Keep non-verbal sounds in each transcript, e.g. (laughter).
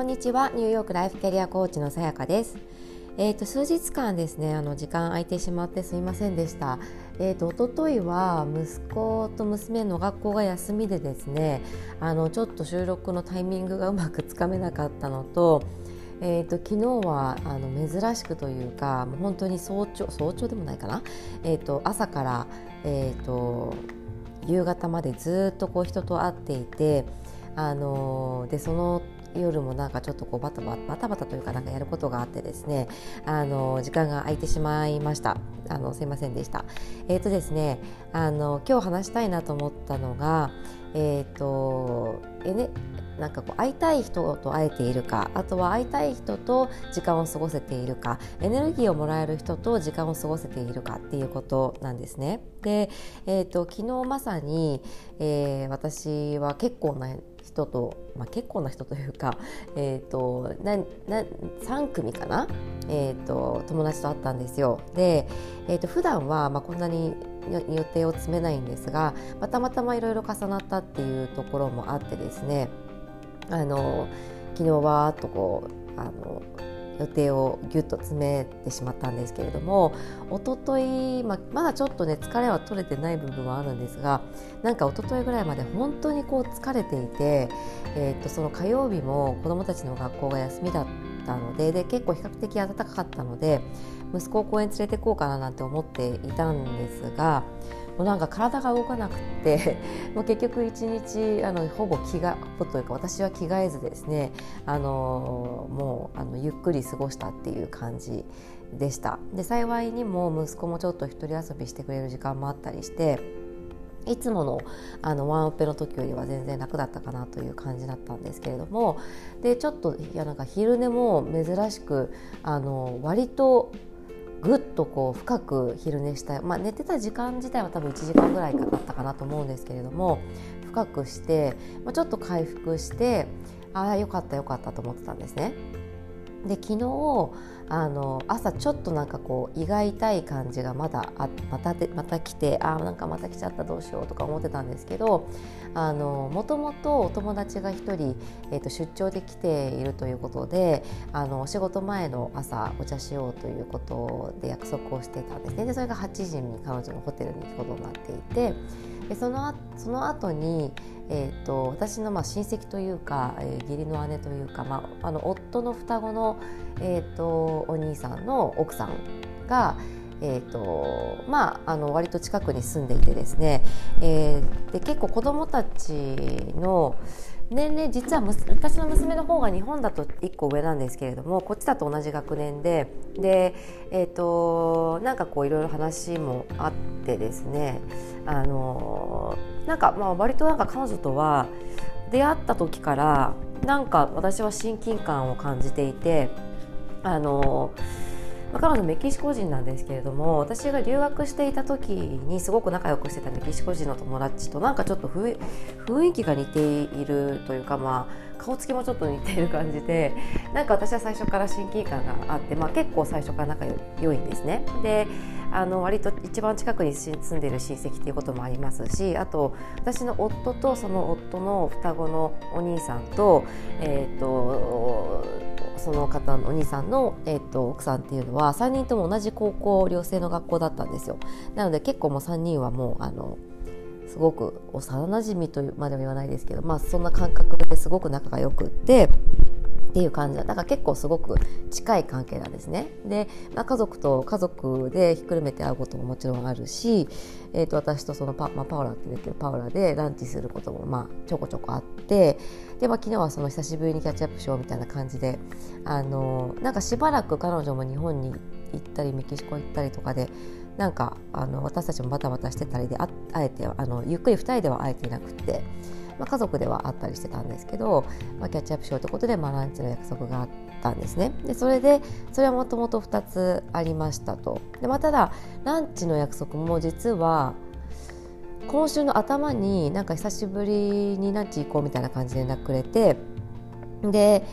こんにちはニューヨークライフキャリアコーチのさやかですえーと、数日間ですねあの時間空いてしまってすいませんでした。えーと、と一昨日は息子と娘の学校が休みでですねあのちょっと収録のタイミングがうまくつかめなかったのと,、えーと、昨日はあの珍しくというかもう本当に早朝早朝でもないかな、えー、と朝から、えー、と夕方までずっとこう人と会っていて。あのでその夜もなんかちょっとこうバタバタバタバタというかなんかやることがあってですねあの時間が空いてしまいましたあのすいませんでしたえっ、ー、とですねあの今日話したいなと思ったのがえっ、ー、とえねなんかこう会いたい人と会えているかあとは会いたい人と時間を過ごせているかエネルギーをもらえる人と時間を過ごせているかっていうことなんですね。で、えーと、昨日まさに、えー、私は結構な人と、まあ、結構な人というか、(laughs) えーと、なな3組かな、えーと、友達と会ったんですよ。で、えーと、普段はま、あ、こんなに予定を詰めないんですが、まあ、たまたまいろいろ重なったっていうところもあってですねあの昨日はーっとこうあの予定をぎゅっと詰めてしまったんですけれども一昨日、ままだちょっとね疲れは取れてない部分はあるんですがなんか一昨日ぐらいまで本当にこう疲れていて、えー、とその火曜日も子どもたちの学校が休みだったのでで結構比較的暖かかったので息子を公園連れて行こうかななんて思っていたんですがうなんか体が動かなくって (laughs) もう結局一日あのほぼ着がほというか私は着替えずですねあのもうあのゆっくり過ごしたっていう感じでした。で幸いにも息子もちょっと一人遊びしてくれる時間もあったりしていつものあのワンオペの時よりは全然楽だったかなという感じだったんですけれどもでちょっといやなんか昼寝も珍しくあの割とぐっとこう深く昼寝したい、まあ、寝てた時間自体は多分1時間ぐらいだったかなと思うんですけれども深くして、まあ、ちょっと回復してああよかったよかったと思ってたんですね。で昨日あの朝ちょっとなんかこう胃が痛い感じがまだあまたでまた来てあなんかまた来ちゃったどうしようとか思ってたんですけどあのもともとお友達が1人、えーと、出張で来ているということであのお仕事前の朝お茶しようということで約束をしてたんですね。でそれが8時に彼女のホテルに行くことになっていてでそのその後にえーと、私のまあ親戚というか、えー、義理の姉というか、まあ、あの夫の双子の、えーと、お兄さんの奥さんが、えーとまあ、あの割と近くに住んでいてですね、えー、で結構子どもたちの年齢実は私の娘の方が日本だと1個上なんですけれどもこっちだと同じ学年でで、えーと、なんかこういろいろ話もあってですねあのなんかまあ割となんか彼女とは出会った時からなんか私は親近感を感じていてあの、彼女メキシコ人なんですけれども私が留学していた時にすごく仲良くしてたメキシコ人の友達となんかちょっと雰囲気が似ているというかまあ顔つきもちょっと似ている感じで (laughs) なんか私は最初から親近感があって、まあ、結構最初から仲良いんですね。であの割と一番近くに住んでいる親戚ということもありますしあと私の夫とその夫の双子のお兄さんと,、えーとその方のお兄さんの、えーと、奥さんっていうのは3人とも同じ高校寮生の学校だったんですよ。なので結構もう3人はもうあのすごく幼なじみとまでは言わないですけど、まあ、そんな感覚ですごく仲が良くってっていう感じだから結構すごく近い関係なんですね。で、まあ、家族と家族でひっくるめて会うことももちろんあるし、えー、と私とそのパ,、まあ、パオラって言うけどパオラでランチすることもまあちょこちょこあってで、まあ、昨日はその久しぶりにキャッチアップしようみたいな感じであのなんかしばらく彼女も日本に行ったりメキシコ行ったりとかでなんかあの私たちもバタバタしてたりでああえてあのゆっくり2人では会えていなくて。まあ、家族ではあったりしてたんですけど、まあ、キャッチアップしようということで、まあ、ランチの約束があったんですね。でそれでそれはもともと2つありましたと。で、まあ、ただランチの約束も実は今週の頭になんか久しぶりにランチ行こうみたいな感じで連絡くれてで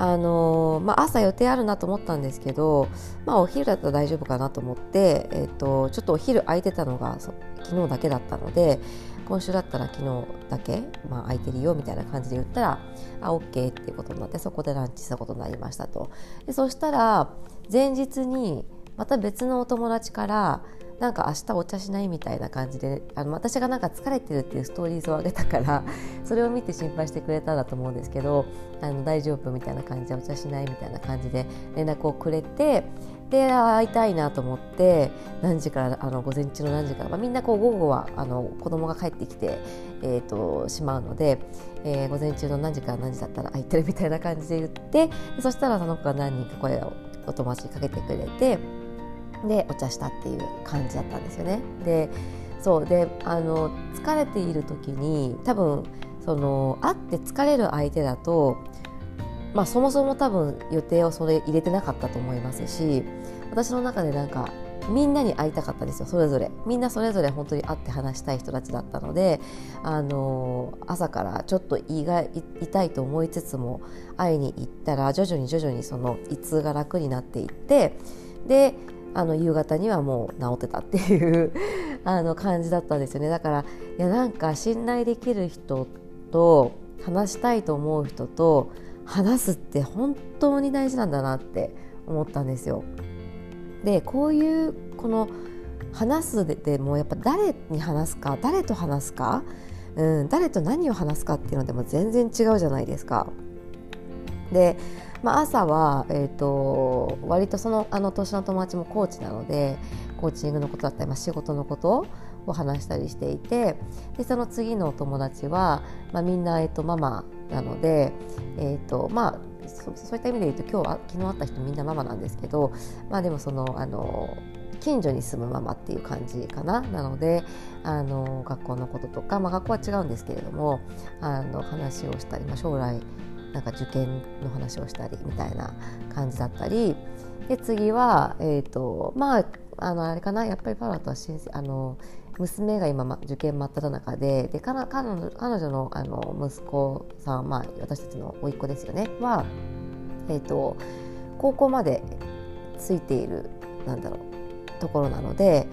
あのまあ、朝予定あるなと思ったんですけど、まあ、お昼だったら大丈夫かなと思って、えーと、ちょっとお昼空いてたのが昨日だけだったので今週だったら昨日だけ、まあ、空いてるよみたいな感じで言ったらあ OK っていうことになってそこでランチしたことになりましたと。でそしたら前日にまた別のお友達からなんか明日お茶しないみたいな感じであの私がなんか疲れてるっていうストーリーズを上げたから (laughs) それを見て心配してくれたんだと思うんですけどあの大丈夫みたいな感じでお茶しないみたいな感じで連絡をくれてで会いたいなと思って何時からあの午前中の何時から、まあ、みんなこう午後はあの子供が帰ってきて、えーと、しまうので、えー、午前中の何時から何時だったら (laughs) 空いてるみたいな感じで言ってそしたらその子が何人か声をお友達にかけてくれてでお茶したっていう感じだったんですよね。でそうであの疲れている時に多分その会って疲れる相手だとまあ、そもそも多分予定をそれ入れてなかったと思いますし私の中でなんかみんなに会いたかったですよそれぞれみんなそれぞれ本当に会って話したい人たちだったのであの朝からちょっと胃が痛いと思いつつも会いに行ったら徐々に徐々にその胃痛が楽になっていってであの夕方にはもう治ってたっていうあの感じだったんですよねだからいやなんか信頼できる人と話したいと思う人と話すって本当に大事なんだなって思ったんですよ。でこういうこの話すでもやっぱ誰に話すか誰と話すか、うん、誰と何を話すかっていうのでも全然違うじゃないですか。で、まあ、朝は、えーと、割とそのあの年の友達もコーチなのでコーチングのことだったり、まあ、仕事のことを話したりしていてでその次の友達は、まあ、みんな、えーとママなので、えーとまあ、そそういった意味で言うと今日は昨日会った人みんなママなんですけど、まあ、でもそのあの近所に住むママっていう感じかな。なのであの学校のこととか、まあ、学校は違うんですけれどもあの話をしたり、まあ、将来なんか受験の話をしたりみたいな感じだったり。で次は、えーとまあ、あのあれかな。やっぱりパラとはあの娘が今、受験真っ只中で。で彼彼女彼女のあの息子さん、まあ、私たちの甥っ子ですよね。は、えーと、高校までついているなんだろうところなので。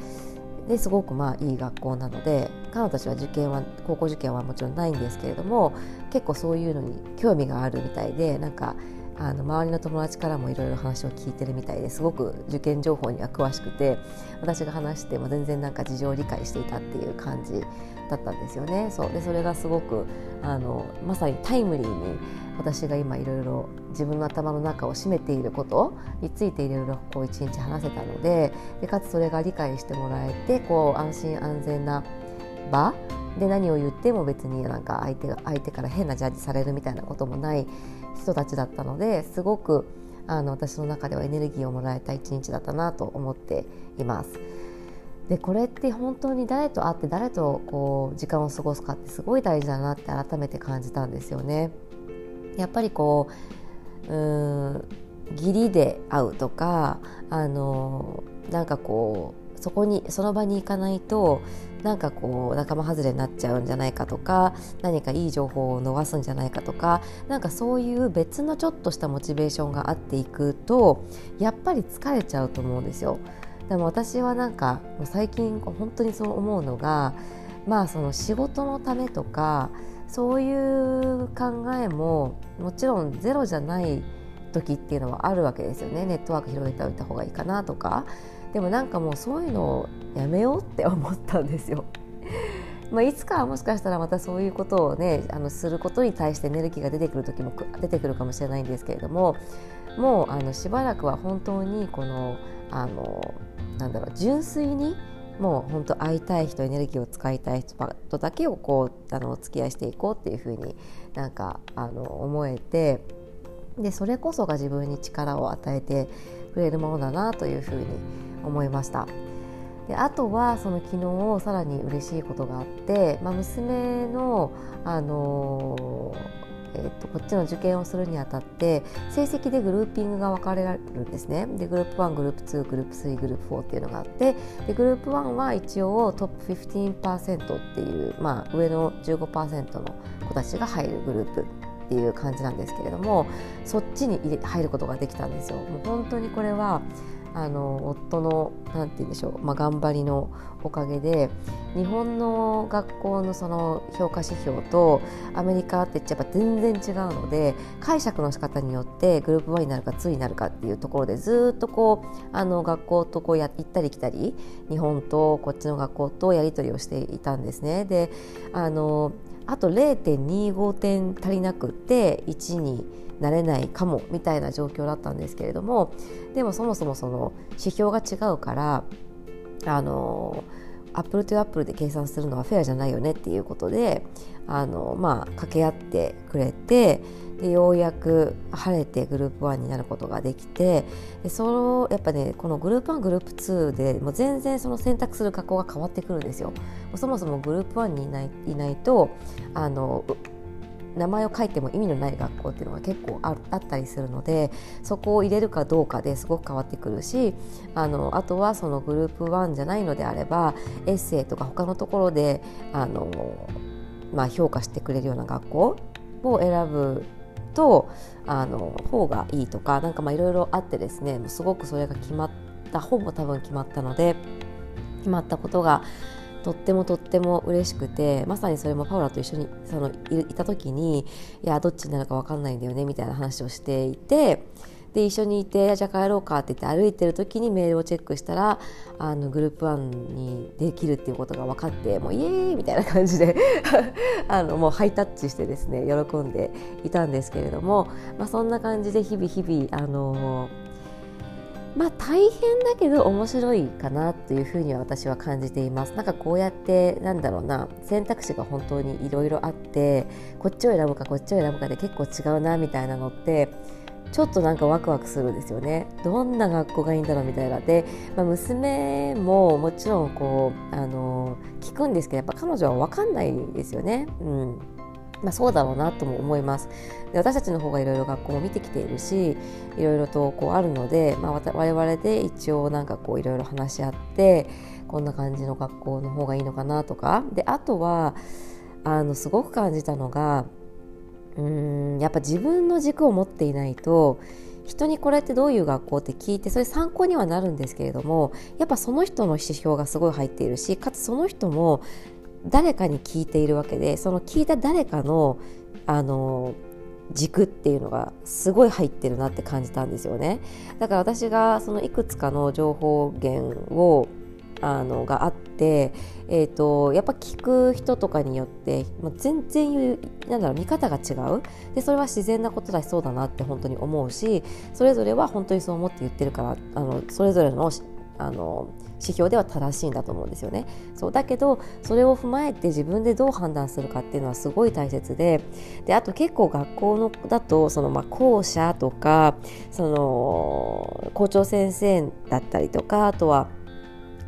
ですごくまあいい学校なので彼女たちは受験は高校受験はもちろんないんですけれども結構そういうのに興味があるみたいでなんかあの周りの友達からもいろいろ話を聞いてるみたいですごく受験情報には詳しくて私が話しても全然なんか事情を理解していたっていう感じだったんですよね。そうでそれがすごくあのまさにタイムリーに私が今いろいろ自分の頭の中を占めていることについていろいろこう一日話せたのででかつそれが理解してもらえてこう安心安全な場で何を言っても別になんか相手が相手から変なジャッジされるみたいなこともない人たちだったのですごくあの私の中ではエネルギーをもらえた一日だったなと思っています。でこれって本当に誰と会って誰とこう時間を過ごすかってすごい大事だなって改めて感じたんですよね。やっぱりこううん義理で会うとかあのなんかこうそこにその場に行かないとなんかこう仲間外れになっちゃうんじゃないかとか何かいい情報を逃すんじゃないかとかなんかそういう別のちょっとしたモチベーションがあっていくとやっぱり疲れちゃうと思うんですよ。でも私はなんか最近本当にそう思うのがまあその仕事のためとかそういう考えももちろんゼロじゃない時っていうのはあるわけですよねネットワーク広げておいた方がいいかなとかでもなんかもうそういうのをやめようって思ったんですよ。(laughs) まあ、いつかはもしかしたらまたそういうことをねあのすることに対してエネルギーが出てくる時も出てくるかもしれないんですけれどももうあのしばらくは本当にこのあのなんだろう純粋にもう本当会いたい人エネルギーを使いたい人とだけをこうあのお付き合いしていこうっていうふうになんかあの思えてでそれこそが自分に力を与えてくれるものだなというふうに思いました。であとはその昨日さらに嬉しいことがあって、まあ、娘の、あの、えー、とこっちの受験をするにあたって成績でグルーピングが分かれるんですねでグループ1グループ2グループ3グループ4っていうのがあってでグループ1は一応トップ15%っていう、まあ、上の15%の子たちが入るグループっていう感じなんですけれどもそっちに入ることができたんですよ。もう本当にこれはあの夫の何て言うんでしょう、まあ、頑張りのおかげで日本の学校のその評価指標とアメリカってやっぱ全然違うので解釈の仕方によってグループ1になるか2になるかっていうところでずっとこうあの学校とこうや行ったり来たり日本とこっちの学校とやり取りをしていたんですね。であのあと0.25点足りなくて1になれないかもみたいな状況だったんですけれどもでもそもそもその指標が違うからあのアップルとアップルで計算するのはフェアじゃないよねっていうことであの、まあ、掛け合ってくれてでようやく晴れてグループ1になることができてでそのやっぱねこのグループ1グループ2でもう全然その選択する学校が変わってくるんですよ。そもそもグループ1にいないいないとあの名前を書いても意味のない学校っていうのが結構あったりするのでそこを入れるかどうかですごく変わってくるしあのあとはそのグループ1じゃないのであればエッセイとか他のところであの、まあ、評価してくれるような学校を選ぶとあの方がいいとかなんかいろいろあってですねすごくそれが決まったほぼ多分決まったので決まったことがとってもとっても嬉しくてまさにそれもパウラと一緒にそのいた時にいやどっちになるか分かんないんだよねみたいな話をしていてで一緒にいてじゃあ帰ろうかって言って歩いてる時にメールをチェックしたらあのグループ1にできるっていうことが分かってもうイエーイみたいな感じで (laughs) あのもうハイタッチしてですね喜んでいたんですけれども、まあ、そんな感じで日々日々あのまあ大変だけど面白いかなというふうには私は感じています。なんかこうやってなんだろうな選択肢が本当にいろいろあってこっちを選ぶかこっちを選ぶかで結構違うなみたいなのってちょっとなんかワクワクするんですよね。どんな学校がいいんだろうみたいな。で、まあ、娘ももちろんこうあの聞くんですけどやっぱ彼女は分かんないですよね。うん。まあ、そうだろうなとも思います。で私たちの方がいろいろ学校も見てきているしいろいろとこうあるので、まあ、我々で一応なんかこういろいろ話し合ってこんな感じの学校の方がいいのかなとか。であとはあのすごく感じたのがうんやっぱ自分の軸を持っていないと人にこれってどういう学校って聞いてそれ参考にはなるんですけれどもやっぱその人の指標がすごい入っているしかつその人も誰かに聞いているわけでその聞いた誰かのあの軸っていうのがすごい入ってるなって感じたんですよね。だから私がそのいくつかの情報源をあのがあって、えーと、やっぱ聞く人とかによってもう全然なんだろう見方が違う。でそれは自然なことだしそうだなって本当に思うしそれぞれは本当にそう思って言ってるからあのそれぞれのあの指標では正しいんだと思うんですよね。そうだけどそれを踏まえて自分でどう判断するかっていうのはすごい大切でであと結構学校のだとそのまあ校舎とかその校長先生だったりとかあとは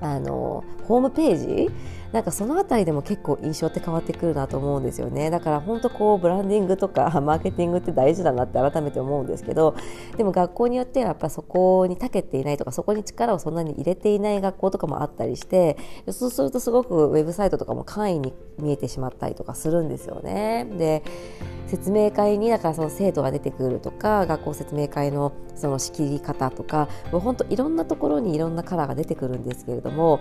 あのホームページなんかその辺りでも結構印象って変わってくるなと思うんですよねだから本当こうブランディングとか (laughs) マーケティングって大事だなって改めて思うんですけどでも学校によってはやっぱそこに長けていないとかそこに力をそんなに入れていない学校とかもあったりしてそうするとすごくウェブサイトとかも簡易に見えてしまったりとかするんですよね。で説明会にだからその生徒が出てくるとか学校説明会のその仕切り方とかもう本当いろんなところにいろんなカラーが出てくるんですけれども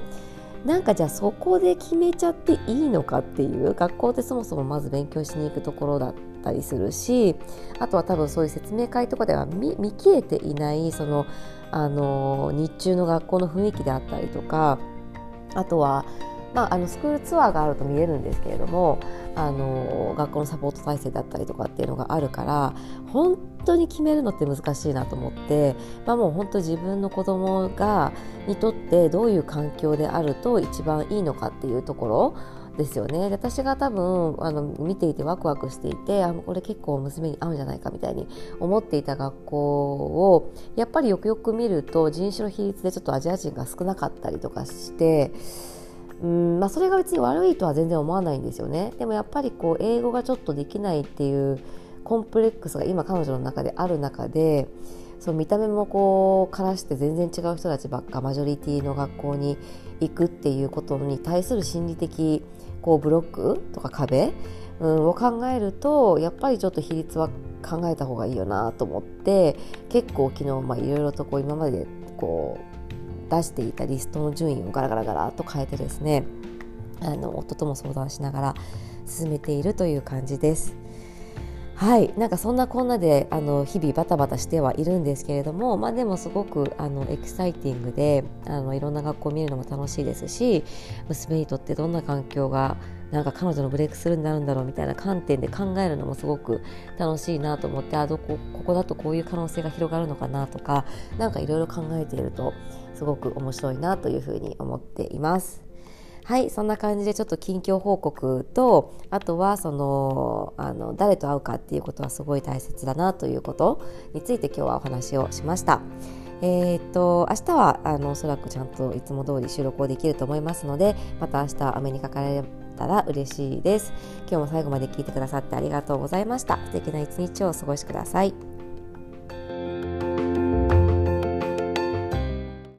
なんかじゃあそこで決めちゃっていいのかっていう学校ってそもそもまず勉強しに行くところだったりするしあとは多分そういう説明会とかでは見切れていないそのあの日中の学校の雰囲気であったりとかあとはまあ、あのスクールツアーがあると見えるんですけれどもあの学校のサポート体制だったりとかっていうのがあるから本当に決めるのって難しいなと思って、まあ、もう本当自分の子供がにとってどういう環境であると一番いいのかっていうところですよね。私が多分あの見ていてワクワクしていてあこれ結構娘に合うんじゃないかみたいに思っていた学校をやっぱりよくよく見ると人種の比率でちょっとアジア人が少なかったりとかしてうんまあ、それが別に悪いとは全然思わないんですよね。でもやっぱりこう英語がちょっとできないっていうコンプレックスが今彼女の中である中でそう見た目もこうからして全然違う人たちばっかマジョリティの学校に行くっていうことに対する心理的こうブロックとか壁、うん、を考えるとやっぱりちょっと比率は考えた方がいいよなと思って結構昨日いろいろとこう今までこう出していたリストの順位をガラガラガラと変えてですねあの夫とも相談しながら進めているという感じです。はいなんかそんなこんなであの日々バタバタしてはいるんですけれども、まあ、でもすごくあのエキサイティングであのいろんな学校を見るのも楽しいですし娘にとってどんな環境がなんか彼女のブレイクスルーになるんだろうみたいな観点で考えるのもすごく楽しいなと思ってあどこここだとこういう可能性が広がるのかなとか何かいろいろ考えているとすごく面白いなというふうに思っています。はいそんな感じでちょっと近況報告とあとはそのあの誰と会うかっていうことはすごい大切だなということについて今日はお話をしました。えー、っと明日はあのおそらくちゃんといつも通り収録をできると思いますのでまた明日お目にかかれたら嬉しいです今日も最後まで聞いてくださってありがとうございました素敵な一日をお過ごしください